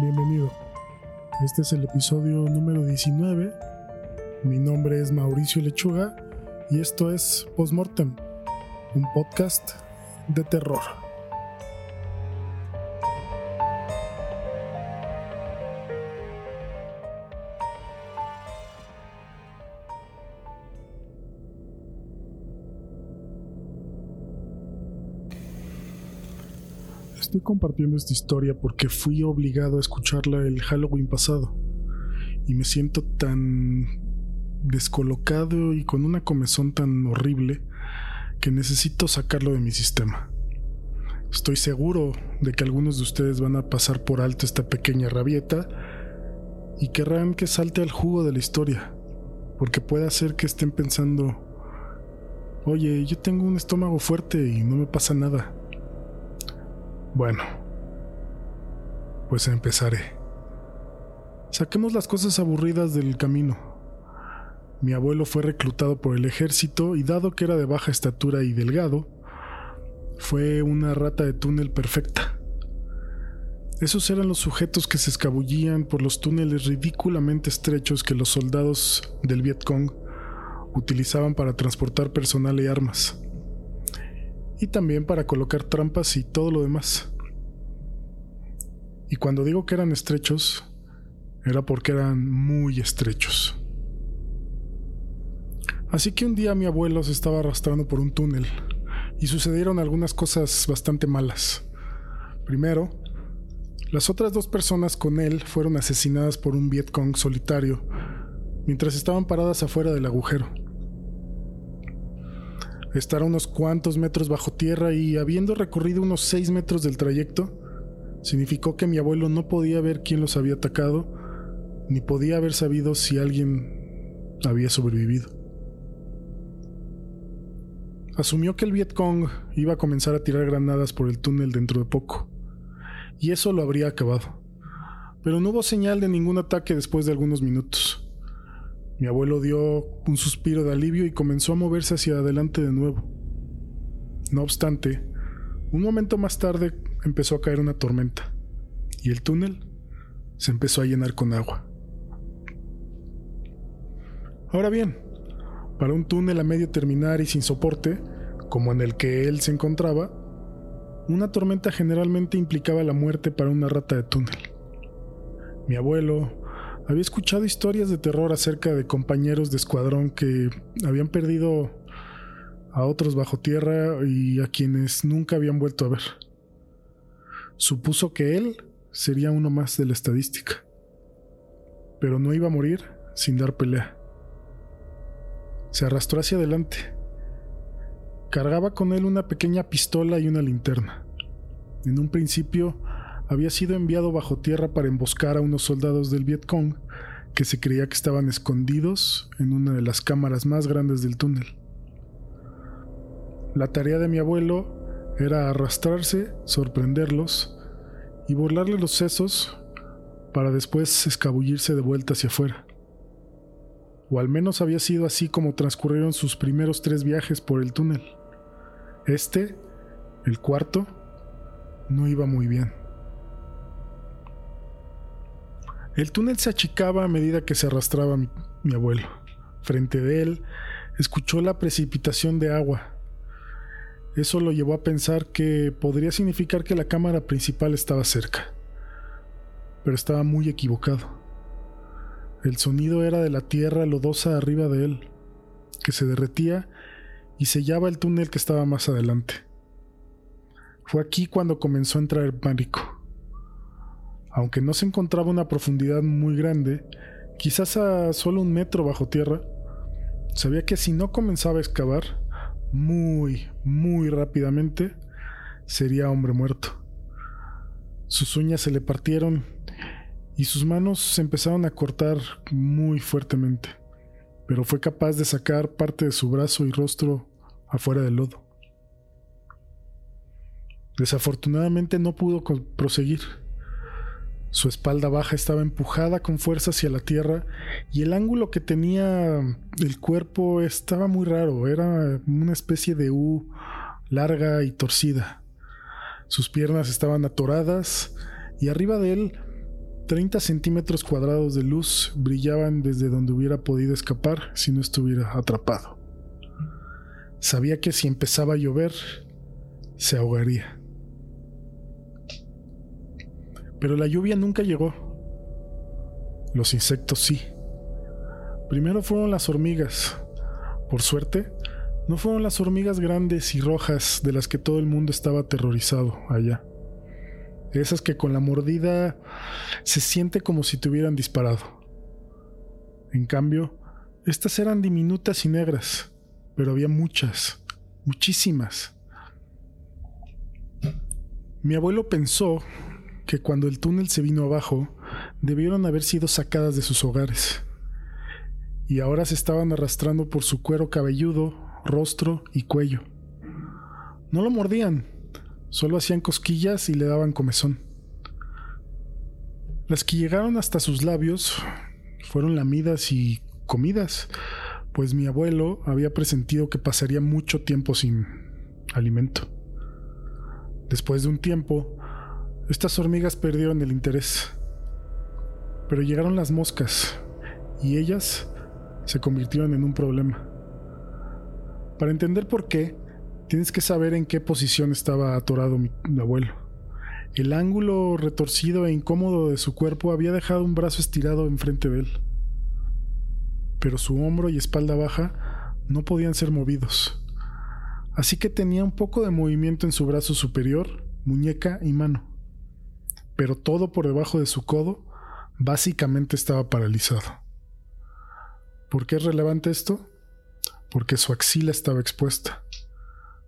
bienvenido. Este es el episodio número 19. Mi nombre es Mauricio Lechuga y esto es Postmortem, un podcast de terror. Compartiendo esta historia porque fui obligado a escucharla el Halloween pasado y me siento tan descolocado y con una comezón tan horrible que necesito sacarlo de mi sistema. Estoy seguro de que algunos de ustedes van a pasar por alto esta pequeña rabieta y querrán que salte al jugo de la historia, porque puede hacer que estén pensando, oye, yo tengo un estómago fuerte y no me pasa nada. Bueno, pues empezaré. Saquemos las cosas aburridas del camino. Mi abuelo fue reclutado por el ejército y dado que era de baja estatura y delgado, fue una rata de túnel perfecta. Esos eran los sujetos que se escabullían por los túneles ridículamente estrechos que los soldados del Vietcong utilizaban para transportar personal y armas y también para colocar trampas y todo lo demás. Y cuando digo que eran estrechos, era porque eran muy estrechos. Así que un día mi abuelo se estaba arrastrando por un túnel y sucedieron algunas cosas bastante malas. Primero, las otras dos personas con él fueron asesinadas por un Vietcong solitario mientras estaban paradas afuera del agujero. Estar a unos cuantos metros bajo tierra y habiendo recorrido unos seis metros del trayecto, significó que mi abuelo no podía ver quién los había atacado, ni podía haber sabido si alguien había sobrevivido. Asumió que el Vietcong iba a comenzar a tirar granadas por el túnel dentro de poco, y eso lo habría acabado. Pero no hubo señal de ningún ataque después de algunos minutos. Mi abuelo dio un suspiro de alivio y comenzó a moverse hacia adelante de nuevo. No obstante, un momento más tarde empezó a caer una tormenta y el túnel se empezó a llenar con agua. Ahora bien, para un túnel a medio terminar y sin soporte, como en el que él se encontraba, una tormenta generalmente implicaba la muerte para una rata de túnel. Mi abuelo, había escuchado historias de terror acerca de compañeros de escuadrón que habían perdido a otros bajo tierra y a quienes nunca habían vuelto a ver. Supuso que él sería uno más de la estadística, pero no iba a morir sin dar pelea. Se arrastró hacia adelante. Cargaba con él una pequeña pistola y una linterna. En un principio había sido enviado bajo tierra para emboscar a unos soldados del Vietcong que se creía que estaban escondidos en una de las cámaras más grandes del túnel. La tarea de mi abuelo era arrastrarse, sorprenderlos y burlarle los sesos para después escabullirse de vuelta hacia afuera. O al menos había sido así como transcurrieron sus primeros tres viajes por el túnel. Este, el cuarto, no iba muy bien. El túnel se achicaba a medida que se arrastraba mi, abuelo. Frente de él, escuchó la precipitación de agua. Eso lo llevó a pensar que podría significar que la cámara principal estaba cerca. Pero estaba muy equivocado. El sonido era de la tierra lodosa arriba de él, que se derretía y sellaba el túnel que estaba más adelante. Fue aquí cuando comenzó a entrar el pánico aunque no se encontraba una profundidad muy grande, quizás a solo un metro bajo tierra, sabía que si no comenzaba a excavar muy, muy rápidamente, sería hombre muerto. Sus uñas se le partieron y sus manos se empezaron a cortar muy fuertemente, pero fue capaz de sacar parte de su brazo y rostro afuera del lodo. Desafortunadamente no pudo proseguir su espalda baja estaba empujada con fuerza hacia la tierra y el ángulo que tenía el cuerpo estaba muy raro, era una especie de U larga y torcida. Sus piernas estaban atoradas y arriba de él 30 centímetros cuadrados de luz brillaban desde donde hubiera podido escapar si no estuviera atrapado. Sabía que si empezaba a llover, se ahogaría. Pero la lluvia nunca llegó. Los insectos sí. Primero fueron las hormigas. Por suerte, no fueron las hormigas grandes y rojas de las que todo el mundo estaba aterrorizado allá. Esas que con la mordida se siente como si te hubieran disparado. En cambio, estas eran diminutas y negras, pero había muchas, muchísimas. Mi abuelo pensó que cuando el túnel se vino abajo, debieron haber sido sacadas de sus hogares. Y ahora se estaban arrastrando por su cuero cabelludo, rostro y cuello. No lo mordían, solo hacían cosquillas y le daban comezón. Las que llegaron hasta sus labios fueron lamidas y comidas, pues mi abuelo había presentido que pasaría mucho tiempo sin alimento. Después de un tiempo, estas hormigas perdieron el interés. Pero llegaron las moscas y ellas se convirtieron en un problema. Para entender por qué, tienes que saber en qué posición estaba atorado mi, abuelo. El ángulo retorcido e incómodo de su cuerpo había dejado un brazo estirado enfrente de él. Pero su hombro y espalda baja no podían ser movidos. Así que tenía un poco de movimiento en su brazo superior, muñeca y mano pero todo por debajo de su codo básicamente estaba paralizado. ¿Por qué es relevante esto? Porque su axila estaba expuesta.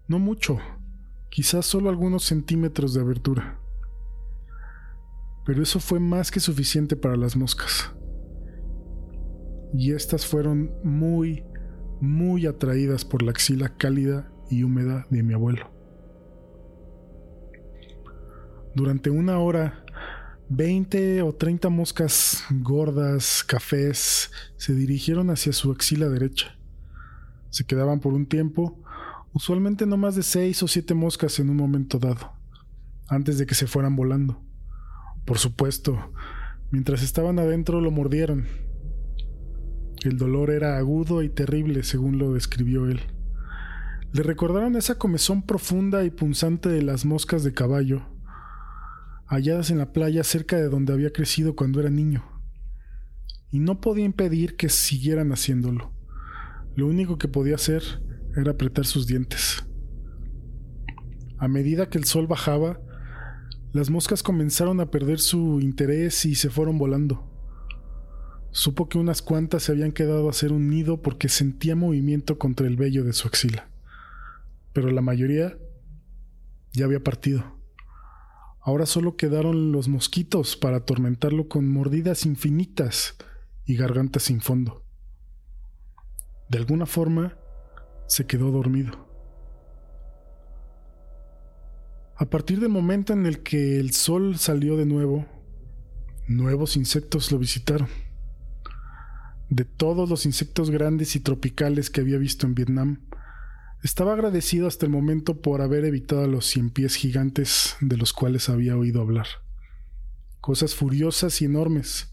No mucho, quizás solo algunos centímetros de abertura. Pero eso fue más que suficiente para las moscas. Y estas fueron muy, muy atraídas por la axila cálida y húmeda de mi abuelo. Durante una hora, 20 o 30 moscas gordas, cafés, se dirigieron hacia su axila derecha. Se quedaban por un tiempo, usualmente no más de 6 o 7 moscas en un momento dado, antes de que se fueran volando. Por supuesto, mientras estaban adentro lo mordieron. El dolor era agudo y terrible, según lo describió él. Le recordaron esa comezón profunda y punzante de las moscas de caballo, halladas en la playa cerca de donde había crecido cuando era niño. Y no podía impedir que siguieran haciéndolo. Lo único que podía hacer era apretar sus dientes. A medida que el sol bajaba, las moscas comenzaron a perder su interés y se fueron volando. Supo que unas cuantas se habían quedado a hacer un nido porque sentía movimiento contra el vello de su axila. Pero la mayoría ya había partido. Ahora solo quedaron los mosquitos para atormentarlo con mordidas infinitas y gargantas sin fondo. De alguna forma, se quedó dormido. A partir del momento en el que el sol salió de nuevo, nuevos insectos lo visitaron. De todos los insectos grandes y tropicales que había visto en Vietnam, estaba agradecido hasta el momento por haber evitado a los cien pies gigantes de los cuales había oído hablar. Cosas furiosas y enormes,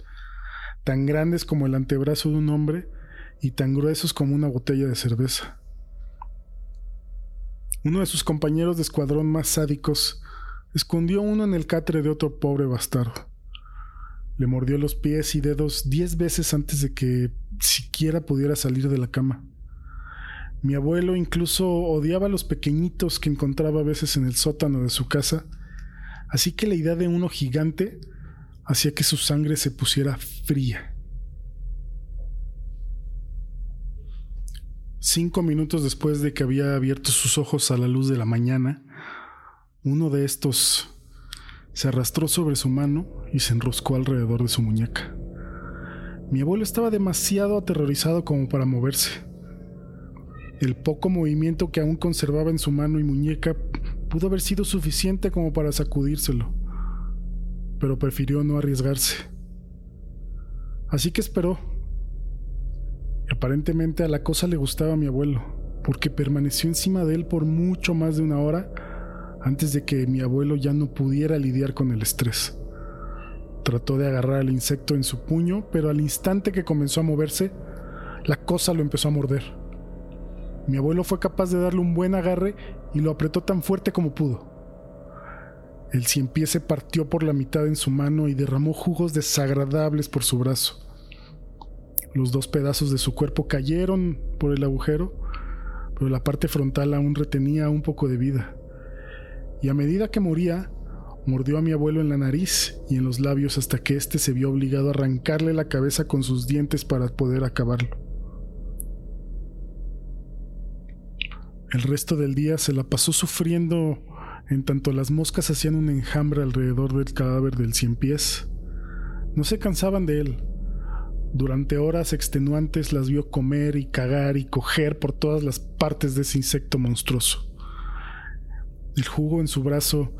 tan grandes como el antebrazo de un hombre y tan gruesos como una botella de cerveza. Uno de sus compañeros de escuadrón más sádicos escondió uno en el catre de otro pobre bastardo. Le mordió los pies y dedos diez veces antes de que siquiera pudiera salir de la cama. Mi abuelo incluso odiaba a los pequeñitos que encontraba a veces en el sótano de su casa, así que la idea de uno gigante hacía que su sangre se pusiera fría. Cinco minutos después de que había abierto sus ojos a la luz de la mañana, uno de estos se arrastró sobre su mano y se enroscó alrededor de su muñeca. Mi abuelo estaba demasiado aterrorizado como para moverse. El poco movimiento que aún conservaba en su mano y muñeca pudo haber sido suficiente como para sacudírselo, pero prefirió no arriesgarse. Así que esperó. aparentemente a la cosa le gustaba a mi abuelo, porque permaneció encima de él por mucho más de una hora antes de que mi abuelo ya no pudiera lidiar con el estrés. Trató de agarrar al insecto en su puño, pero al instante que comenzó a moverse, la cosa lo empezó a morder. Mi abuelo fue capaz de darle un buen agarre y lo apretó tan fuerte como pudo. El cien pies se partió por la mitad en su mano y derramó jugos desagradables por su brazo. Los dos pedazos de su cuerpo cayeron por el agujero, pero la parte frontal aún retenía un poco de vida. Y a medida que moría, mordió a mi abuelo en la nariz y en los labios hasta que éste se vio obligado a arrancarle la cabeza con sus dientes para poder acabarlo. El resto del día se la pasó sufriendo en tanto las moscas hacían un enjambre alrededor del cadáver del cien pies. No se cansaban de él. Durante horas extenuantes las vio comer y cagar y coger por todas las partes de ese insecto monstruoso. El jugo en su brazo,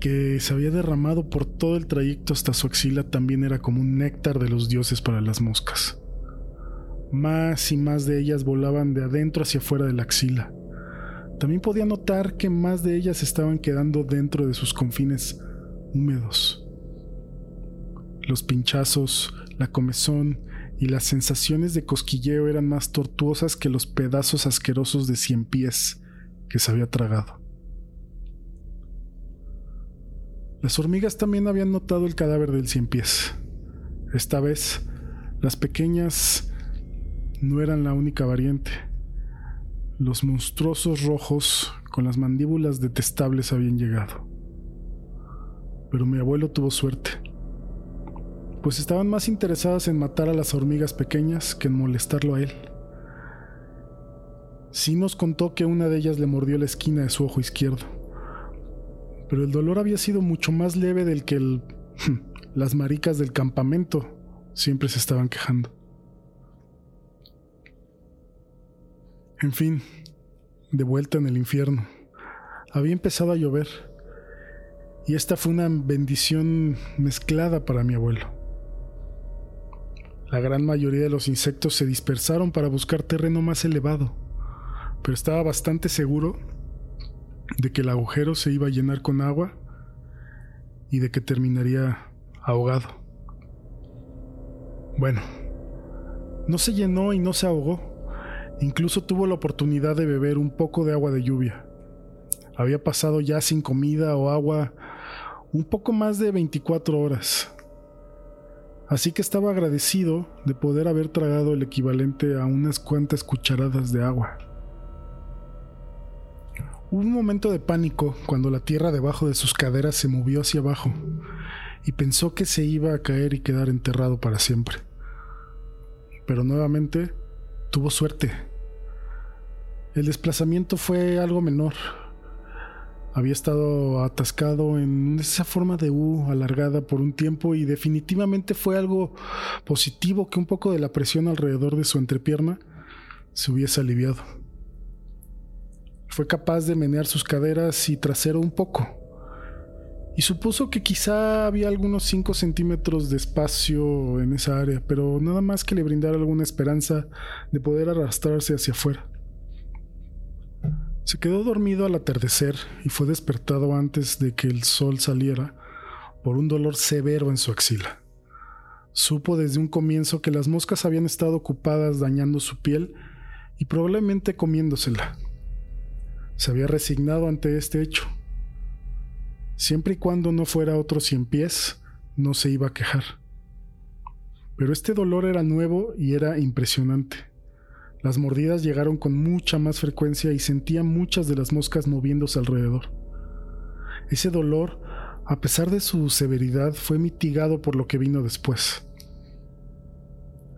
que se había derramado por todo el trayecto hasta su axila, también era como un néctar de los dioses para las moscas. Más y más de ellas volaban de adentro hacia afuera de la axila. También podía notar que más de ellas estaban quedando dentro de sus confines húmedos. Los pinchazos, la comezón y las sensaciones de cosquilleo eran más tortuosas que los pedazos asquerosos de cien pies que se había tragado. Las hormigas también habían notado el cadáver del cien pies. Esta vez, las pequeñas no eran la única variante. Los monstruosos rojos con las mandíbulas detestables habían llegado. Pero mi abuelo tuvo suerte, pues estaban más interesadas en matar a las hormigas pequeñas que en molestarlo a él. Sí nos contó que una de ellas le mordió la esquina de su ojo izquierdo, pero el dolor había sido mucho más leve del que las maricas del campamento siempre se estaban quejando. En fin, de vuelta en el infierno. Había empezado a llover y esta fue una bendición mezclada para mi abuelo. La gran mayoría de los insectos se dispersaron para buscar terreno más elevado, pero estaba bastante seguro de que el agujero se iba a llenar con agua y de que terminaría ahogado. Bueno, no se llenó y no se ahogó Incluso tuvo la oportunidad de beber un poco de agua de lluvia. Había pasado ya sin comida o agua un poco más de 24 horas. Así que estaba agradecido de poder haber tragado el equivalente a unas cuantas cucharadas de agua. Hubo un momento de pánico cuando la tierra debajo de sus caderas se movió hacia abajo y pensó que se iba a caer y quedar enterrado para siempre. Pero nuevamente tuvo suerte. El desplazamiento fue algo menor. Había estado atascado en esa forma de U alargada por un tiempo y definitivamente fue algo positivo que un poco de la presión alrededor de su entrepierna se hubiese aliviado. Fue capaz de menear sus caderas y trasero un poco, y supuso que quizá había algunos 5 centímetros de espacio en esa área, pero nada más que le brindara alguna esperanza de poder arrastrarse hacia afuera. Se quedó dormido al atardecer y fue despertado antes de que el sol saliera por un dolor severo en su axila. Supo desde un comienzo que las moscas habían estado ocupadas dañando su piel y probablemente comiéndosela. Se había resignado ante este hecho Siempre y cuando no fuera otro cien pies, no se iba a quejar. Pero este dolor era nuevo y era impresionante. Las mordidas llegaron con mucha más frecuencia y sentía muchas de las moscas moviéndose alrededor. Ese dolor, a pesar de su severidad, fue mitigado por lo que vino después.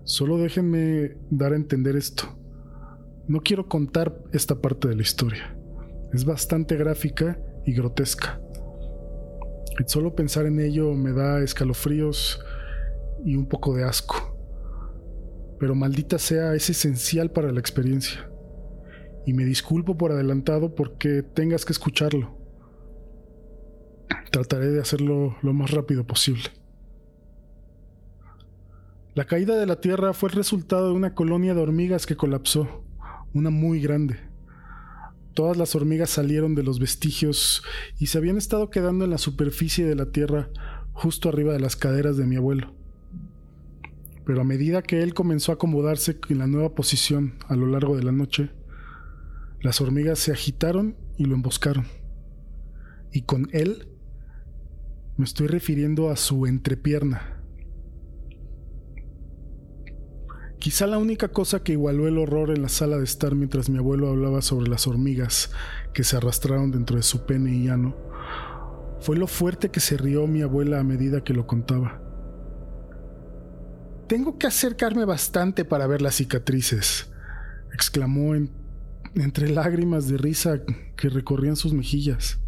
Solo déjenme dar a entender esto. No quiero contar esta parte de la historia. Es bastante gráfica y grotesca. Solo pensar en ello me da escalofríos y un poco de asco. Pero maldita sea, es esencial para la experiencia. Y me disculpo por adelantado porque tengas que escucharlo. Trataré de hacerlo lo más rápido posible. La caída de la Tierra fue el resultado de una colonia de hormigas que colapsó, una muy grande. Todas las hormigas salieron de los vestigios y se habían estado quedando en la superficie de la Tierra justo arriba de las caderas de mi abuelo. Pero a medida que él comenzó a acomodarse en la nueva posición a lo largo de la noche, las hormigas se agitaron y lo emboscaron. Y con él me estoy refiriendo a su entrepierna. Quizá la única cosa que igualó el horror en la sala de estar mientras mi abuelo hablaba sobre las hormigas que se arrastraron dentro de su pene y llano fue lo fuerte que se rió mi abuela a medida que lo contaba. Tengo que acercarme bastante para ver las cicatrices, exclamó entre lágrimas de risa que recorrían sus mejillas.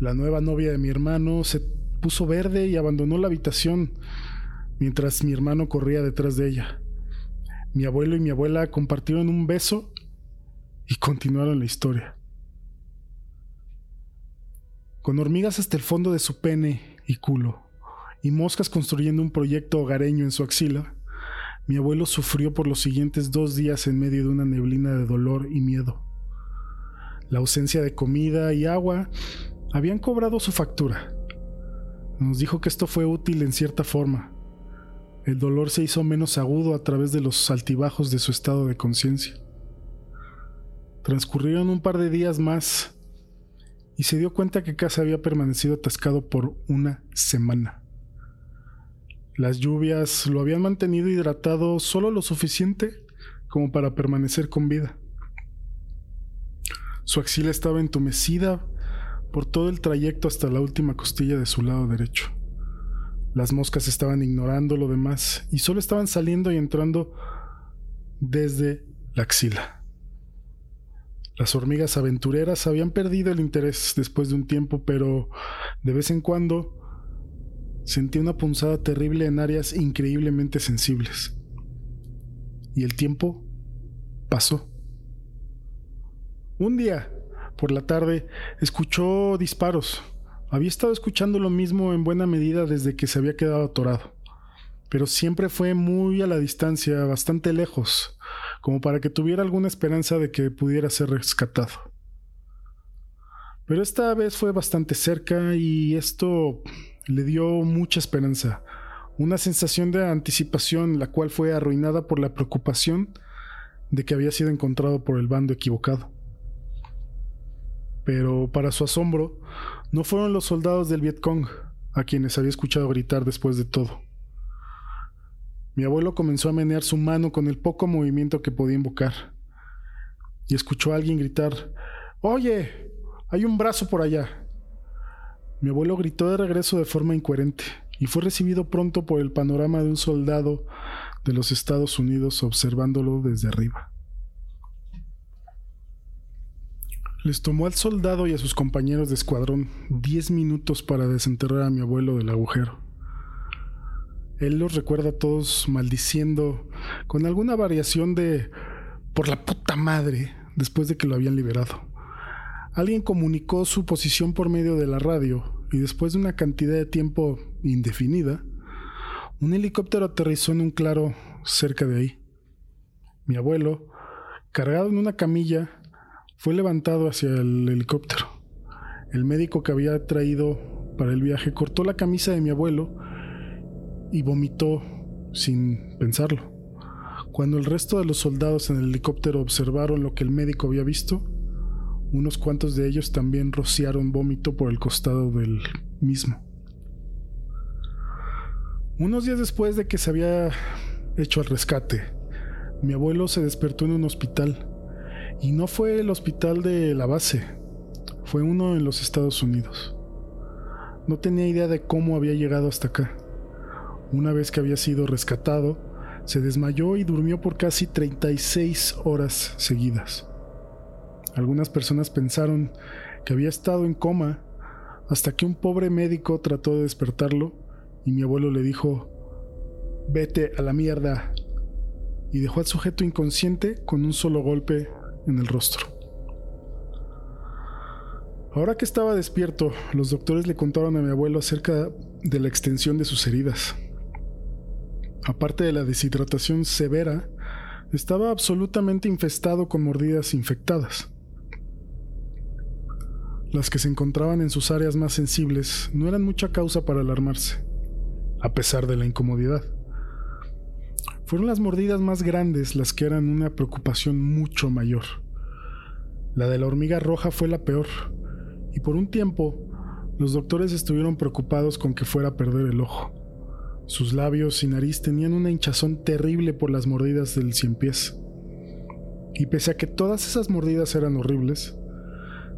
La nueva novia de mi hermano se puso verde y abandonó la habitación mientras mi hermano corría detrás de ella. Mi abuelo y mi abuela compartieron un beso y continuaron la historia. Con hormigas hasta el fondo de su pene y culo, y moscas construyendo un proyecto hogareño en su axila, mi abuelo sufrió por los siguientes dos días en medio de una neblina de dolor y miedo. La ausencia de comida y agua habían cobrado su factura. Nos dijo que esto fue útil en cierta forma. El dolor se hizo menos agudo a través de los altibajos de su estado de conciencia. Transcurrieron un par de días más y se dio cuenta que casa había permanecido atascado por una semana. Las lluvias lo habían mantenido hidratado solo lo suficiente como para permanecer con vida. Su axila estaba entumecida por todo el trayecto hasta la última costilla de su lado derecho. Las moscas estaban ignorando lo demás y solo estaban saliendo y entrando desde la axila. Las hormigas aventureras habían perdido el interés después de un tiempo, pero de vez en cuando sentía una punzada terrible en áreas increíblemente sensibles. Y el tiempo pasó. Un día, por la tarde, escuchó disparos. Había estado escuchando lo mismo en buena medida desde que se había quedado atorado, pero siempre fue muy a la distancia, bastante lejos, como para que tuviera alguna esperanza de que pudiera ser rescatado. Pero esta vez fue bastante cerca y esto le dio mucha esperanza, una sensación de anticipación la cual fue arruinada por la preocupación de que había sido encontrado por el bando equivocado pero para su asombro, no fueron los soldados del Vietcong a quienes había escuchado gritar después de todo. Mi abuelo comenzó a menear su mano con el poco movimiento que podía invocar, y escuchó a alguien gritar, Oye, hay un brazo por allá. Mi abuelo gritó de regreso de forma incoherente, y fue recibido pronto por el panorama de un soldado de los Estados Unidos observándolo desde arriba. Les tomó al soldado y a sus compañeros de escuadrón diez minutos para desenterrar a mi abuelo del agujero. Él los recuerda a todos maldiciendo con alguna variación de por la puta madre después de que lo habían liberado. Alguien comunicó su posición por medio de la radio y después de una cantidad de tiempo indefinida, un helicóptero aterrizó en un claro cerca de ahí. Mi abuelo, cargado en una camilla, fue levantado hacia el helicóptero. El médico que había traído para el viaje cortó la camisa de mi abuelo y vomitó sin pensarlo. Cuando el resto de los soldados en el helicóptero observaron lo que el médico había visto, unos cuantos de ellos también rociaron vómito por el costado del mismo. Unos días después de que se había hecho el rescate, mi abuelo se despertó en un hospital y no fue el hospital de la base, fue uno en los Estados Unidos. No tenía idea de cómo había llegado hasta acá. Una vez que había sido rescatado, se desmayó y durmió por casi 36 horas seguidas. Algunas personas pensaron que había estado en coma hasta que un pobre médico trató de despertarlo y mi abuelo le dijo, vete a la mierda, y dejó al sujeto inconsciente con un solo golpe en el rostro. Ahora que estaba despierto, los doctores le contaron a mi abuelo acerca de la extensión de sus heridas. Aparte de la deshidratación severa, estaba absolutamente infestado con mordidas infectadas. las que se encontraban en sus áreas más sensibles, no eran mucha causa para alarmarse, a pesar de la incomodidad. Fueron las mordidas más grandes las que eran una preocupación mucho mayor. La de la hormiga roja fue la peor, y por un tiempo los doctores estuvieron preocupados con que fuera a perder el ojo. Sus labios y nariz tenían una hinchazón terrible por las mordidas del cien pies. Y pese a que todas esas mordidas eran horribles,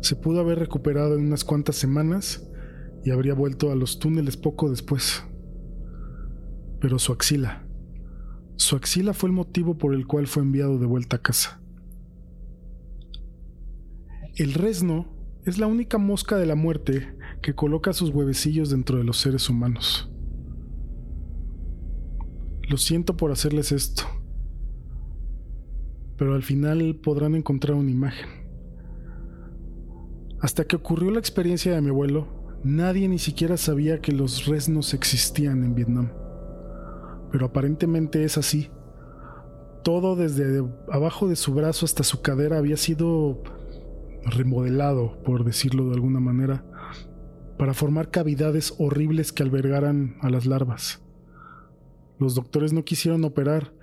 se pudo haber recuperado en unas cuantas semanas y habría vuelto a los túneles poco después. Pero su axila, su axila fue el motivo por el cual fue enviado de vuelta a casa. El resno es la única mosca de la muerte que coloca sus huevecillos dentro de los seres humanos. Lo siento por hacerles esto, pero al final podrán encontrar una imagen. Hasta que ocurrió la experiencia de mi abuelo, nadie ni siquiera sabía que los resnos existían en Vietnam pero aparentemente es así. Todo desde abajo de su brazo hasta su cadera había sido remodelado, por decirlo de alguna manera, para formar cavidades horribles que albergaran a las larvas. Los doctores no quisieron operar,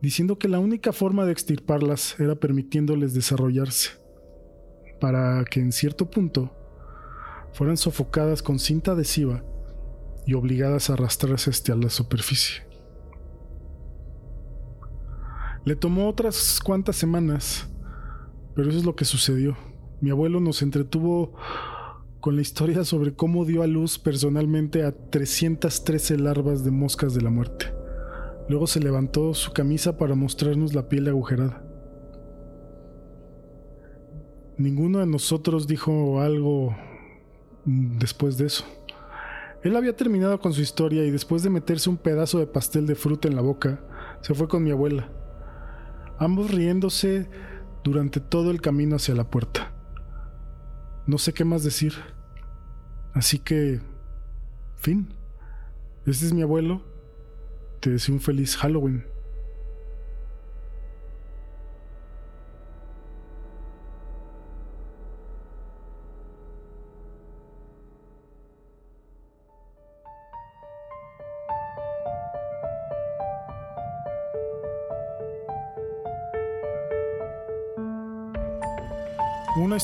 diciendo que la única forma de extirparlas era permitiéndoles desarrollarse, para que en cierto punto fueran sofocadas con cinta adhesiva y obligadas a arrastrarse hasta la superficie. Le tomó otras cuantas semanas, pero eso es lo que sucedió. Mi abuelo nos entretuvo con la historia sobre cómo dio a luz personalmente a 313 larvas de moscas de la muerte. Luego se levantó su camisa para mostrarnos la piel agujerada. Ninguno de nosotros dijo algo después de eso. Él había terminado con su historia y después de meterse un pedazo de pastel de fruta en la boca, se fue con mi abuela ambos riéndose durante todo el camino hacia la puerta. No sé qué más decir. Así que, fin. Este es mi abuelo. Te deseo un feliz Halloween.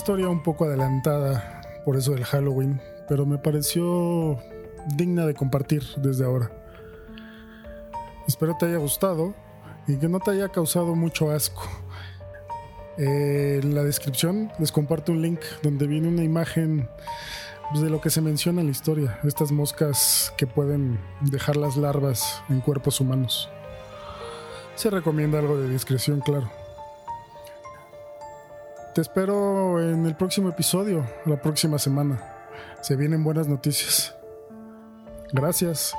Historia un poco adelantada por eso del Halloween, pero me pareció digna de compartir desde ahora. Espero te haya gustado y que no te haya causado mucho asco. Eh, en la descripción les comparto un link donde viene una imagen pues, de lo que se menciona en la historia, estas moscas que pueden dejar las larvas en cuerpos humanos. Se recomienda algo de discreción, claro. Te espero en el próximo episodio, la próxima semana. Se vienen buenas noticias. Gracias.